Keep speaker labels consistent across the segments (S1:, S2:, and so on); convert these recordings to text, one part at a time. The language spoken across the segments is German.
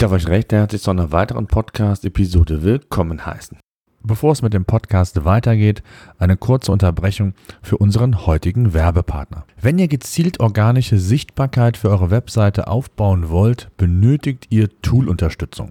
S1: Ich darf euch recht herzlich zu einer weiteren Podcast-Episode willkommen heißen. Bevor es mit dem Podcast weitergeht, eine kurze Unterbrechung für unseren heutigen Werbepartner. Wenn ihr gezielt organische Sichtbarkeit für eure Webseite aufbauen wollt, benötigt ihr Tool-Unterstützung.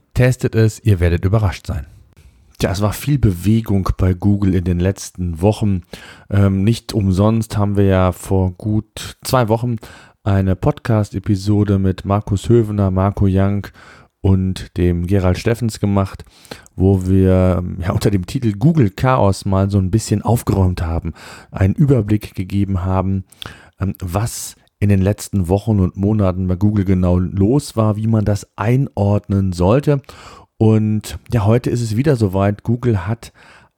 S1: testet es, ihr werdet überrascht sein. Tja, es war viel Bewegung bei Google in den letzten Wochen. Ähm, nicht umsonst haben wir ja vor gut zwei Wochen eine Podcast-Episode mit Markus Hövener, Marco Young und dem Gerald Steffens gemacht, wo wir ja unter dem Titel Google Chaos mal so ein bisschen aufgeräumt haben, einen Überblick gegeben haben, ähm, was in den letzten Wochen und Monaten bei Google genau los war, wie man das einordnen sollte. Und ja, heute ist es wieder soweit. Google hat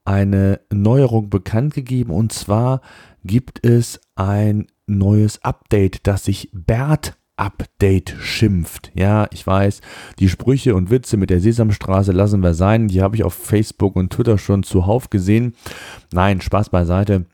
S1: eine Neuerung bekannt gegeben und zwar gibt es ein neues Update, das sich BERT Update schimpft. Ja, ich weiß, die Sprüche und Witze mit der Sesamstraße lassen wir sein. Die habe ich auf Facebook und Twitter schon zuhauf gesehen. Nein, Spaß beiseite.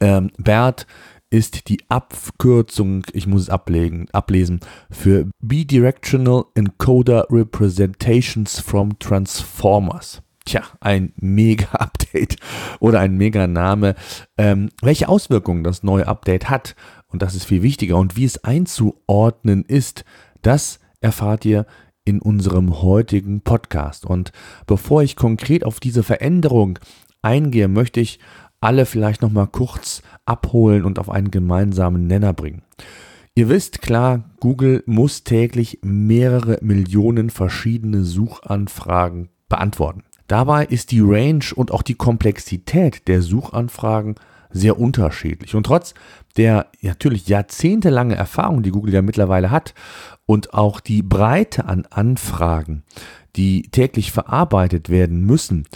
S1: Ähm, BERT ist die Abkürzung, ich muss es ablegen, ablesen, für Bidirectional Encoder Representations from Transformers. Tja, ein Mega-Update oder ein Mega-Name. Ähm, welche Auswirkungen das neue Update hat, und das ist viel wichtiger, und wie es einzuordnen ist, das erfahrt ihr in unserem heutigen Podcast. Und bevor ich konkret auf diese Veränderung eingehe, möchte ich alle vielleicht noch mal kurz abholen und auf einen gemeinsamen Nenner bringen. Ihr wisst klar, Google muss täglich mehrere Millionen verschiedene Suchanfragen beantworten. Dabei ist die Range und auch die Komplexität der Suchanfragen sehr unterschiedlich. Und trotz der natürlich jahrzehntelange Erfahrung, die Google ja mittlerweile hat, und auch die Breite an Anfragen, die täglich verarbeitet werden müssen,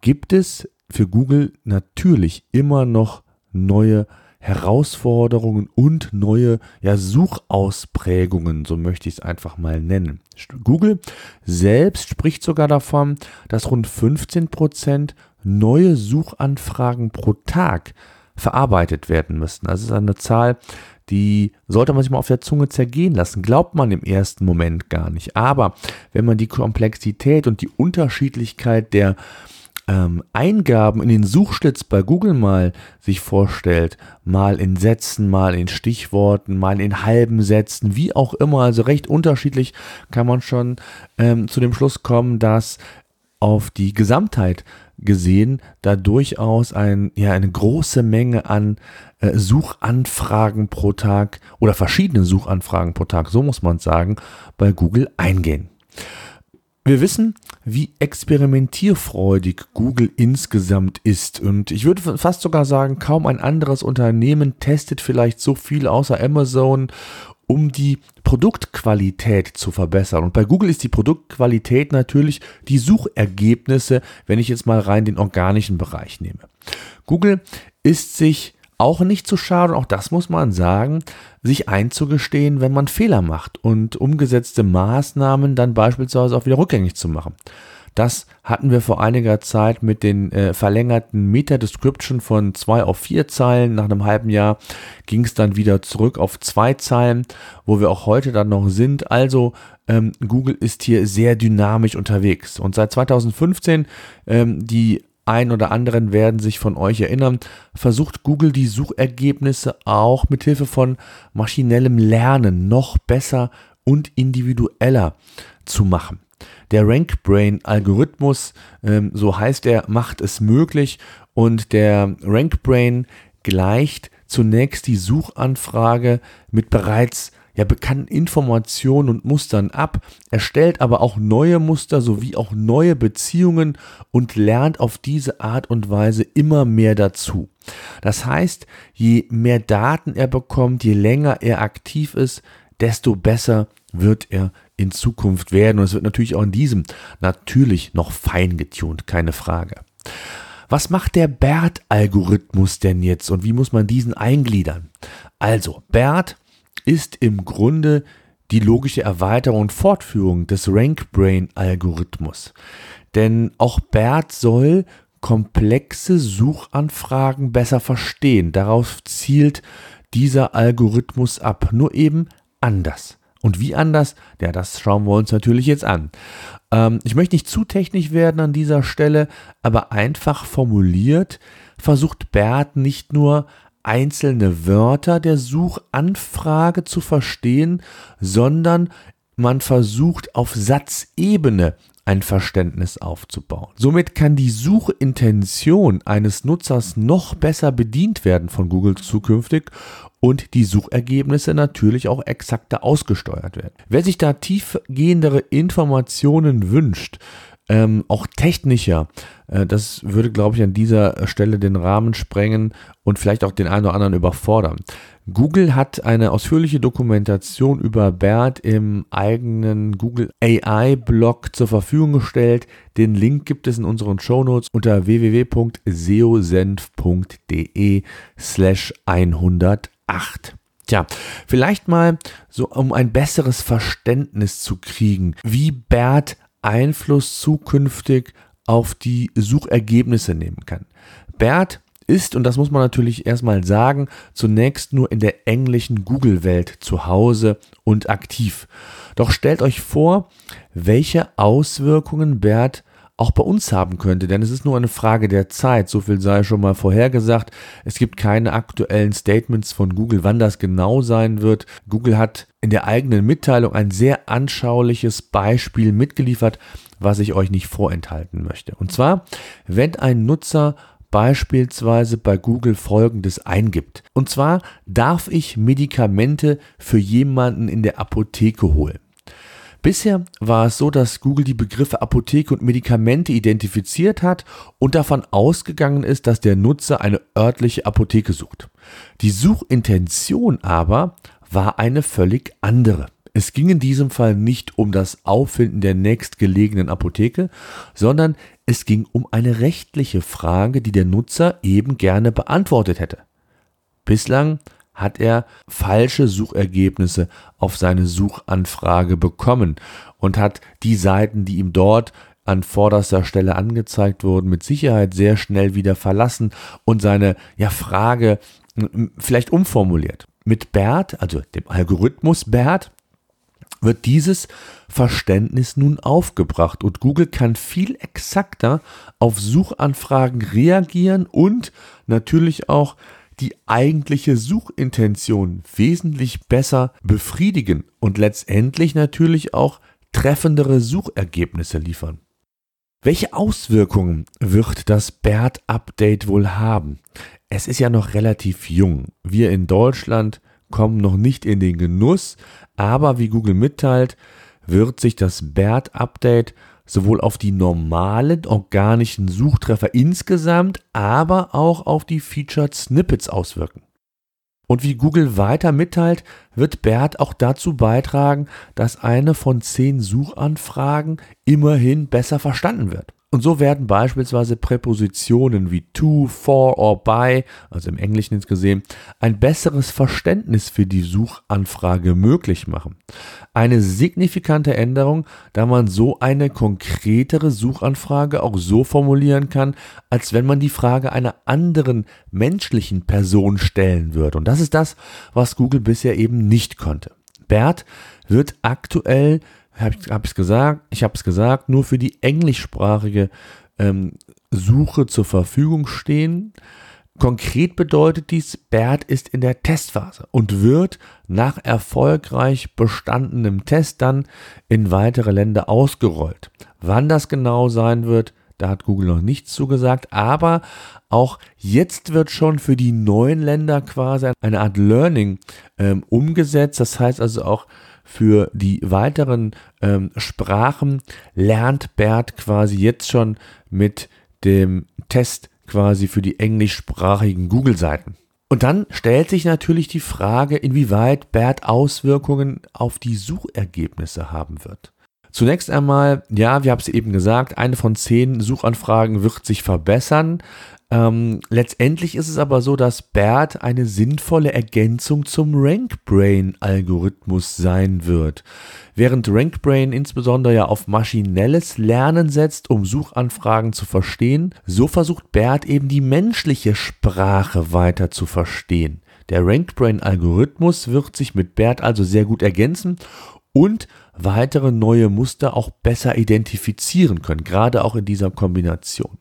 S1: gibt es für Google natürlich immer noch neue Herausforderungen und neue ja, Suchausprägungen, so möchte ich es einfach mal nennen. Google selbst spricht sogar davon, dass rund 15 Prozent neue Suchanfragen pro Tag verarbeitet werden müssten. Das ist eine Zahl, die sollte man sich mal auf der Zunge zergehen lassen. Glaubt man im ersten Moment gar nicht. Aber wenn man die Komplexität und die Unterschiedlichkeit der ähm, Eingaben in den Suchschlitz bei Google mal sich vorstellt, mal in Sätzen, mal in Stichworten, mal in halben Sätzen, wie auch immer, also recht unterschiedlich, kann man schon ähm, zu dem Schluss kommen, dass auf die Gesamtheit gesehen da durchaus ein, ja, eine große Menge an äh, Suchanfragen pro Tag oder verschiedene Suchanfragen pro Tag, so muss man sagen, bei Google eingehen. Wir wissen, wie experimentierfreudig Google insgesamt ist. Und ich würde fast sogar sagen, kaum ein anderes Unternehmen testet vielleicht so viel außer Amazon um die Produktqualität zu verbessern. Und bei Google ist die Produktqualität natürlich die Suchergebnisse, wenn ich jetzt mal rein den organischen Bereich nehme. Google ist sich auch nicht zu schade, auch das muss man sagen, sich einzugestehen, wenn man Fehler macht und umgesetzte Maßnahmen dann beispielsweise auch wieder rückgängig zu machen. Das hatten wir vor einiger Zeit mit den äh, verlängerten Meta-Description von zwei auf vier Zeilen. Nach einem halben Jahr ging es dann wieder zurück auf zwei Zeilen, wo wir auch heute dann noch sind. Also ähm, Google ist hier sehr dynamisch unterwegs. Und seit 2015 ähm, die ein oder anderen werden sich von euch erinnern, versucht Google die Suchergebnisse auch mit Hilfe von maschinellem Lernen noch besser und individueller zu machen. Der RankBrain-Algorithmus, ähm, so heißt er, macht es möglich und der RankBrain gleicht zunächst die Suchanfrage mit bereits ja, bekannten Informationen und Mustern ab, erstellt aber auch neue Muster sowie auch neue Beziehungen und lernt auf diese Art und Weise immer mehr dazu. Das heißt, je mehr Daten er bekommt, je länger er aktiv ist, desto besser wird er in Zukunft werden. Und es wird natürlich auch in diesem natürlich noch fein getunt, keine Frage. Was macht der BERT-Algorithmus denn jetzt und wie muss man diesen eingliedern? Also, BERT ist im Grunde die logische Erweiterung und Fortführung des RankBrain-Algorithmus. Denn auch BERT soll komplexe Suchanfragen besser verstehen. Darauf zielt dieser Algorithmus ab, nur eben anders. Und wie anders? Ja, das schauen wir uns natürlich jetzt an. Ähm, ich möchte nicht zu technisch werden an dieser Stelle, aber einfach formuliert versucht Bert nicht nur einzelne Wörter der Suchanfrage zu verstehen, sondern man versucht auf Satzebene ein Verständnis aufzubauen. Somit kann die Suchintention eines Nutzers noch besser bedient werden von Google zukünftig und die Suchergebnisse natürlich auch exakter ausgesteuert werden. Wer sich da tiefgehendere Informationen wünscht, ähm, auch technischer. Äh, das würde, glaube ich, an dieser Stelle den Rahmen sprengen und vielleicht auch den einen oder anderen überfordern. Google hat eine ausführliche Dokumentation über BERT im eigenen Google AI-Blog zur Verfügung gestellt. Den Link gibt es in unseren Shownotes unter www.seosenf.de slash 108. Tja, vielleicht mal so, um ein besseres Verständnis zu kriegen, wie BERT Einfluss zukünftig auf die Suchergebnisse nehmen kann. BERT ist, und das muss man natürlich erstmal sagen, zunächst nur in der englischen Google-Welt zu Hause und aktiv. Doch stellt euch vor, welche Auswirkungen BERT auch bei uns haben könnte, denn es ist nur eine Frage der Zeit. So viel sei schon mal vorhergesagt. Es gibt keine aktuellen Statements von Google, wann das genau sein wird. Google hat in der eigenen Mitteilung ein sehr anschauliches Beispiel mitgeliefert, was ich euch nicht vorenthalten möchte. Und zwar, wenn ein Nutzer beispielsweise bei Google Folgendes eingibt. Und zwar darf ich Medikamente für jemanden in der Apotheke holen. Bisher war es so, dass Google die Begriffe Apotheke und Medikamente identifiziert hat und davon ausgegangen ist, dass der Nutzer eine örtliche Apotheke sucht. Die Suchintention aber war eine völlig andere. Es ging in diesem Fall nicht um das Auffinden der nächstgelegenen Apotheke, sondern es ging um eine rechtliche Frage, die der Nutzer eben gerne beantwortet hätte. Bislang hat er falsche Suchergebnisse auf seine Suchanfrage bekommen und hat die Seiten, die ihm dort an vorderster Stelle angezeigt wurden, mit Sicherheit sehr schnell wieder verlassen und seine ja, Frage vielleicht umformuliert. Mit BERT, also dem Algorithmus BERT, wird dieses Verständnis nun aufgebracht und Google kann viel exakter auf Suchanfragen reagieren und natürlich auch die eigentliche Suchintention wesentlich besser befriedigen und letztendlich natürlich auch treffendere Suchergebnisse liefern. Welche Auswirkungen wird das BERT-Update wohl haben? Es ist ja noch relativ jung. Wir in Deutschland kommen noch nicht in den Genuss, aber wie Google mitteilt, wird sich das BERT-Update sowohl auf die normalen organischen Suchtreffer insgesamt, aber auch auf die Featured Snippets auswirken. Und wie Google weiter mitteilt, wird BERT auch dazu beitragen, dass eine von zehn Suchanfragen immerhin besser verstanden wird. Und so werden beispielsweise Präpositionen wie to, for or by, also im Englischen jetzt gesehen, ein besseres Verständnis für die Suchanfrage möglich machen. Eine signifikante Änderung, da man so eine konkretere Suchanfrage auch so formulieren kann, als wenn man die Frage einer anderen menschlichen Person stellen würde. Und das ist das, was Google bisher eben nicht konnte. BERT wird aktuell habe ich es gesagt, ich habe es gesagt, nur für die englischsprachige ähm, Suche zur Verfügung stehen. Konkret bedeutet dies, BERT ist in der Testphase und wird nach erfolgreich bestandenem Test dann in weitere Länder ausgerollt. Wann das genau sein wird, da hat Google noch nichts zugesagt, aber auch jetzt wird schon für die neuen Länder quasi eine Art Learning ähm, umgesetzt. Das heißt also auch für die weiteren ähm, Sprachen lernt Bert quasi jetzt schon mit dem Test quasi für die englischsprachigen Google-Seiten. Und dann stellt sich natürlich die Frage, inwieweit BERT Auswirkungen auf die Suchergebnisse haben wird. Zunächst einmal, ja, wir haben es eben gesagt, eine von zehn Suchanfragen wird sich verbessern. Ähm, letztendlich ist es aber so, dass BERT eine sinnvolle Ergänzung zum RankBrain-Algorithmus sein wird. Während RankBrain insbesondere ja auf maschinelles Lernen setzt, um Suchanfragen zu verstehen, so versucht BERT eben die menschliche Sprache weiter zu verstehen. Der RankBrain-Algorithmus wird sich mit BERT also sehr gut ergänzen und weitere neue Muster auch besser identifizieren können, gerade auch in dieser Kombination.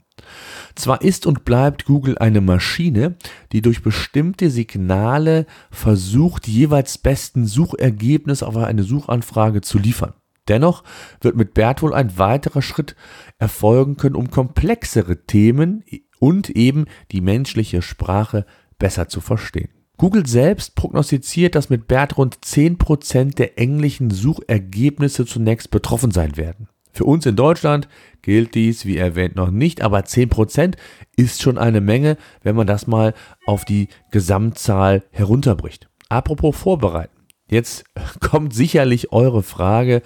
S1: Zwar ist und bleibt Google eine Maschine, die durch bestimmte Signale versucht, jeweils besten Suchergebnis auf eine Suchanfrage zu liefern. Dennoch wird mit BERT wohl ein weiterer Schritt erfolgen können, um komplexere Themen und eben die menschliche Sprache besser zu verstehen. Google selbst prognostiziert, dass mit BERT rund 10% der englischen Suchergebnisse zunächst betroffen sein werden. Für uns in Deutschland gilt dies, wie erwähnt, noch nicht, aber 10% ist schon eine Menge, wenn man das mal auf die Gesamtzahl herunterbricht. Apropos vorbereiten. Jetzt kommt sicherlich eure Frage,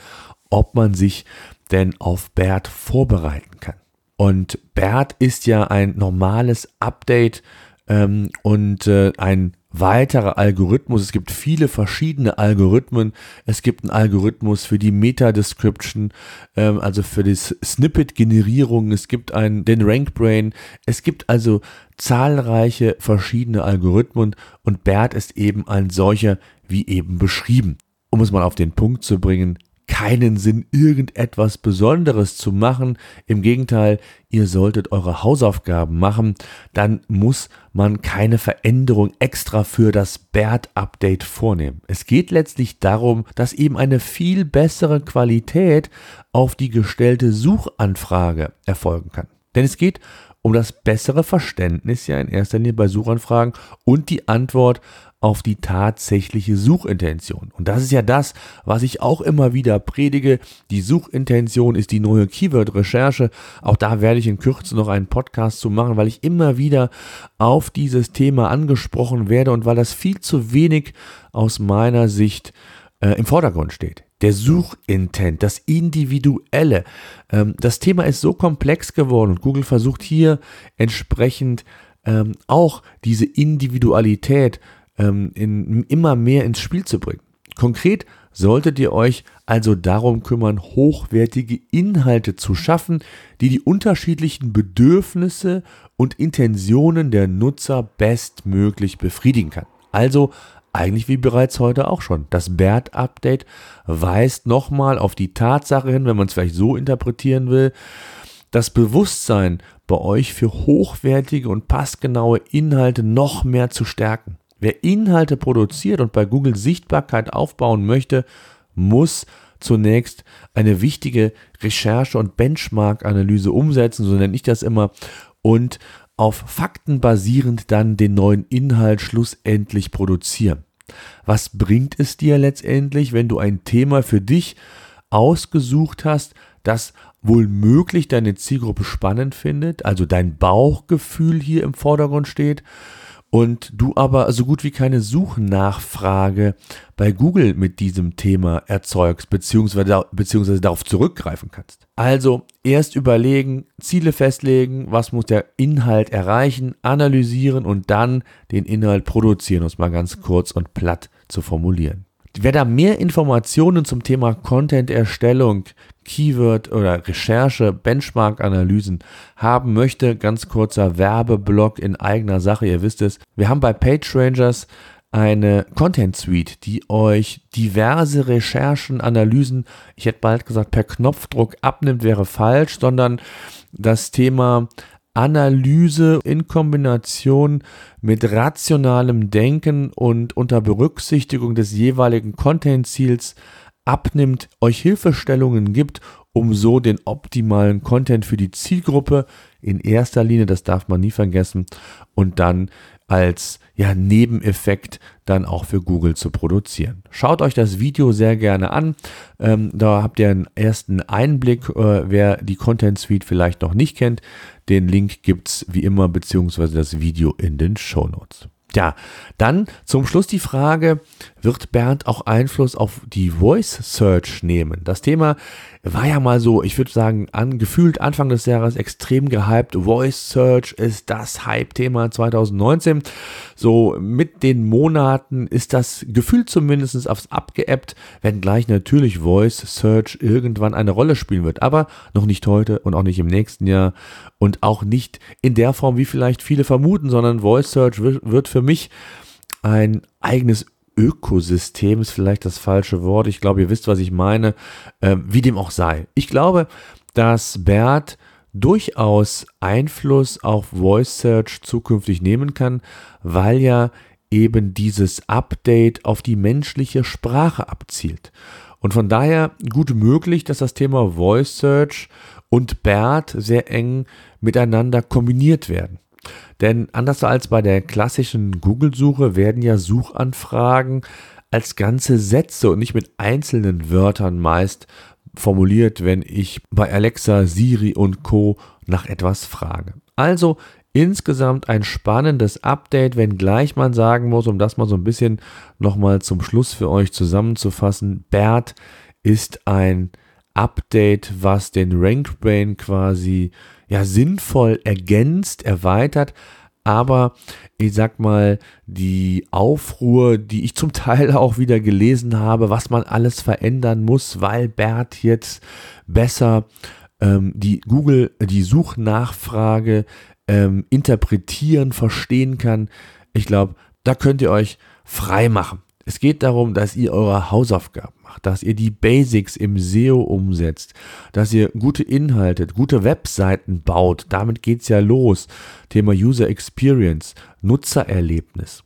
S1: ob man sich denn auf BERT vorbereiten kann. Und BERT ist ja ein normales Update ähm, und äh, ein weiterer Algorithmus. Es gibt viele verschiedene Algorithmen. Es gibt einen Algorithmus für die Meta-Description, ähm, also für die Snippet-Generierung. Es gibt einen, den RankBrain. Es gibt also zahlreiche verschiedene Algorithmen und BERT ist eben ein solcher wie eben beschrieben. Um es mal auf den Punkt zu bringen, keinen Sinn, irgendetwas Besonderes zu machen. Im Gegenteil, ihr solltet eure Hausaufgaben machen. Dann muss man keine Veränderung extra für das BERT-Update vornehmen. Es geht letztlich darum, dass eben eine viel bessere Qualität auf die gestellte Suchanfrage erfolgen kann. Denn es geht um das bessere Verständnis ja in erster Linie bei Suchanfragen und die Antwort auf die tatsächliche Suchintention. Und das ist ja das, was ich auch immer wieder predige. Die Suchintention ist die neue Keyword-Recherche. Auch da werde ich in Kürze noch einen Podcast zu machen, weil ich immer wieder auf dieses Thema angesprochen werde und weil das viel zu wenig aus meiner Sicht äh, im Vordergrund steht. Der Suchintent, das Individuelle. Ähm, das Thema ist so komplex geworden und Google versucht hier entsprechend ähm, auch diese Individualität ähm, in, immer mehr ins Spiel zu bringen. Konkret solltet ihr euch also darum kümmern, hochwertige Inhalte zu schaffen, die die unterschiedlichen Bedürfnisse und Intentionen der Nutzer bestmöglich befriedigen kann. Also eigentlich wie bereits heute auch schon. Das BERT-Update weist nochmal auf die Tatsache hin, wenn man es vielleicht so interpretieren will, das Bewusstsein bei euch für hochwertige und passgenaue Inhalte noch mehr zu stärken. Wer Inhalte produziert und bei Google Sichtbarkeit aufbauen möchte, muss zunächst eine wichtige Recherche- und Benchmark-Analyse umsetzen, so nenne ich das immer, und auf Fakten basierend dann den neuen Inhalt schlussendlich produzieren. Was bringt es dir letztendlich, wenn du ein Thema für dich ausgesucht hast, das wohl möglich deine Zielgruppe spannend findet, also dein Bauchgefühl hier im Vordergrund steht und du aber so gut wie keine Suchnachfrage bei Google mit diesem Thema erzeugst, beziehungsweise, beziehungsweise darauf zurückgreifen kannst. Also erst überlegen, Ziele festlegen, was muss der Inhalt erreichen, analysieren und dann den Inhalt produzieren, um es mal ganz kurz und platt zu formulieren. Wer da mehr Informationen zum Thema Content-Erstellung, Keyword oder Recherche, Benchmark-Analysen haben möchte, ganz kurzer Werbeblock in eigener Sache, ihr wisst es. Wir haben bei PageRangers eine Content Suite, die euch diverse Recherchen, Analysen, ich hätte bald gesagt, per Knopfdruck abnimmt, wäre falsch, sondern das Thema Analyse in Kombination mit rationalem Denken und unter Berücksichtigung des jeweiligen Content-Ziels abnimmt, euch Hilfestellungen gibt, um so den optimalen Content für die Zielgruppe in erster Linie, das darf man nie vergessen, und dann als ja, Nebeneffekt dann auch für Google zu produzieren. Schaut euch das Video sehr gerne an. Ähm, da habt ihr einen ersten Einblick, äh, wer die Content Suite vielleicht noch nicht kennt. Den Link gibt es wie immer, beziehungsweise das Video in den Show Notes. Ja, dann zum Schluss die Frage, wird Bernd auch Einfluss auf die Voice Search nehmen? Das Thema war ja mal so, ich würde sagen, angefühlt Anfang des Jahres extrem gehypt. Voice Search ist das Hype-Thema 2019. So mit den Monaten ist das gefühlt zumindest aufs abgeebbt, wenngleich natürlich Voice Search irgendwann eine Rolle spielen wird. Aber noch nicht heute und auch nicht im nächsten Jahr und auch nicht in der Form, wie vielleicht viele vermuten, sondern Voice Search wird für mich ein eigenes Ökosystem ist vielleicht das falsche Wort. Ich glaube, ihr wisst, was ich meine. Äh, wie dem auch sei. Ich glaube, dass Bert durchaus Einfluss auf Voice Search zukünftig nehmen kann, weil ja eben dieses Update auf die menschliche Sprache abzielt. Und von daher gut möglich, dass das Thema Voice Search und BERT sehr eng miteinander kombiniert werden. Denn anders als bei der klassischen Google-Suche werden ja Suchanfragen als ganze Sätze und nicht mit einzelnen Wörtern meist formuliert, wenn ich bei Alexa, Siri und Co nach etwas frage. Also insgesamt ein spannendes Update, wenngleich man sagen muss, um das mal so ein bisschen nochmal zum Schluss für euch zusammenzufassen, BERT ist ein Update, was den RankBrain quasi ja sinnvoll ergänzt, erweitert, aber ich sag mal, die Aufruhr, die ich zum Teil auch wieder gelesen habe, was man alles verändern muss, weil Bert jetzt besser ähm, die Google, die Suchnachfrage ähm, interpretieren, verstehen kann. Ich glaube, da könnt ihr euch frei machen. Es geht darum, dass ihr eure Hausaufgaben macht, dass ihr die Basics im SEO umsetzt, dass ihr gute Inhalte, gute Webseiten baut. Damit geht's ja los. Thema User Experience, Nutzererlebnis,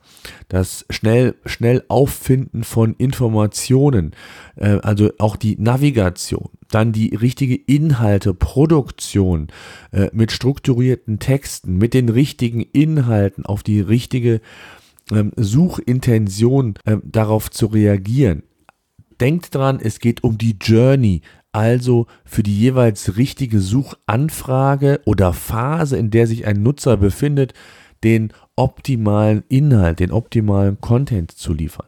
S1: das schnell, schnell Auffinden von Informationen, äh, also auch die Navigation, dann die richtige Inhalte, Produktion äh, mit strukturierten Texten, mit den richtigen Inhalten auf die richtige ähm, Suchintention ähm, darauf zu reagieren. Denkt dran, es geht um die Journey, also für die jeweils richtige Suchanfrage oder Phase, in der sich ein Nutzer befindet, den optimalen Inhalt, den optimalen Content zu liefern.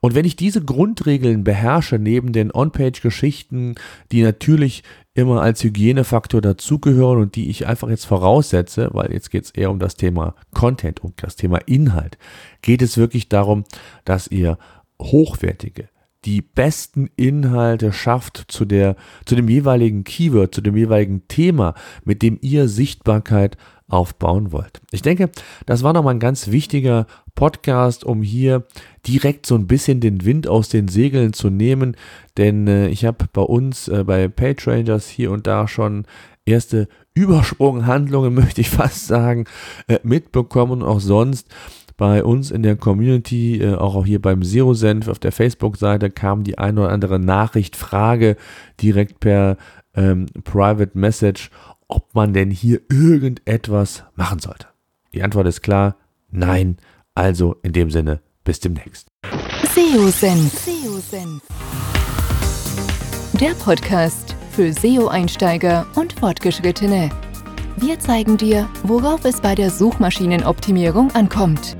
S1: Und wenn ich diese Grundregeln beherrsche, neben den On-Page-Geschichten, die natürlich immer als Hygienefaktor dazugehören und die ich einfach jetzt voraussetze, weil jetzt geht es eher um das Thema Content, um das Thema Inhalt, geht es wirklich darum, dass ihr hochwertige, die besten Inhalte schafft zu der, zu dem jeweiligen Keyword, zu dem jeweiligen Thema, mit dem ihr Sichtbarkeit aufbauen wollt. Ich denke, das war nochmal ein ganz wichtiger Podcast, um hier direkt so ein bisschen den Wind aus den Segeln zu nehmen, denn äh, ich habe bei uns äh, bei PageRangers hier und da schon erste Übersprunghandlungen, möchte ich fast sagen, äh, mitbekommen auch sonst bei uns in der Community, äh, auch hier beim Zero Senf auf der Facebook-Seite kam die ein oder andere Nachricht, Frage direkt per ähm, Private Message, ob man denn hier irgendetwas machen sollte. Die Antwort ist klar, nein. Also in dem Sinne, bis demnächst.
S2: SEO Senf. Der Podcast für SEO-Einsteiger und Fortgeschrittene. Wir zeigen dir, worauf es bei der Suchmaschinenoptimierung ankommt.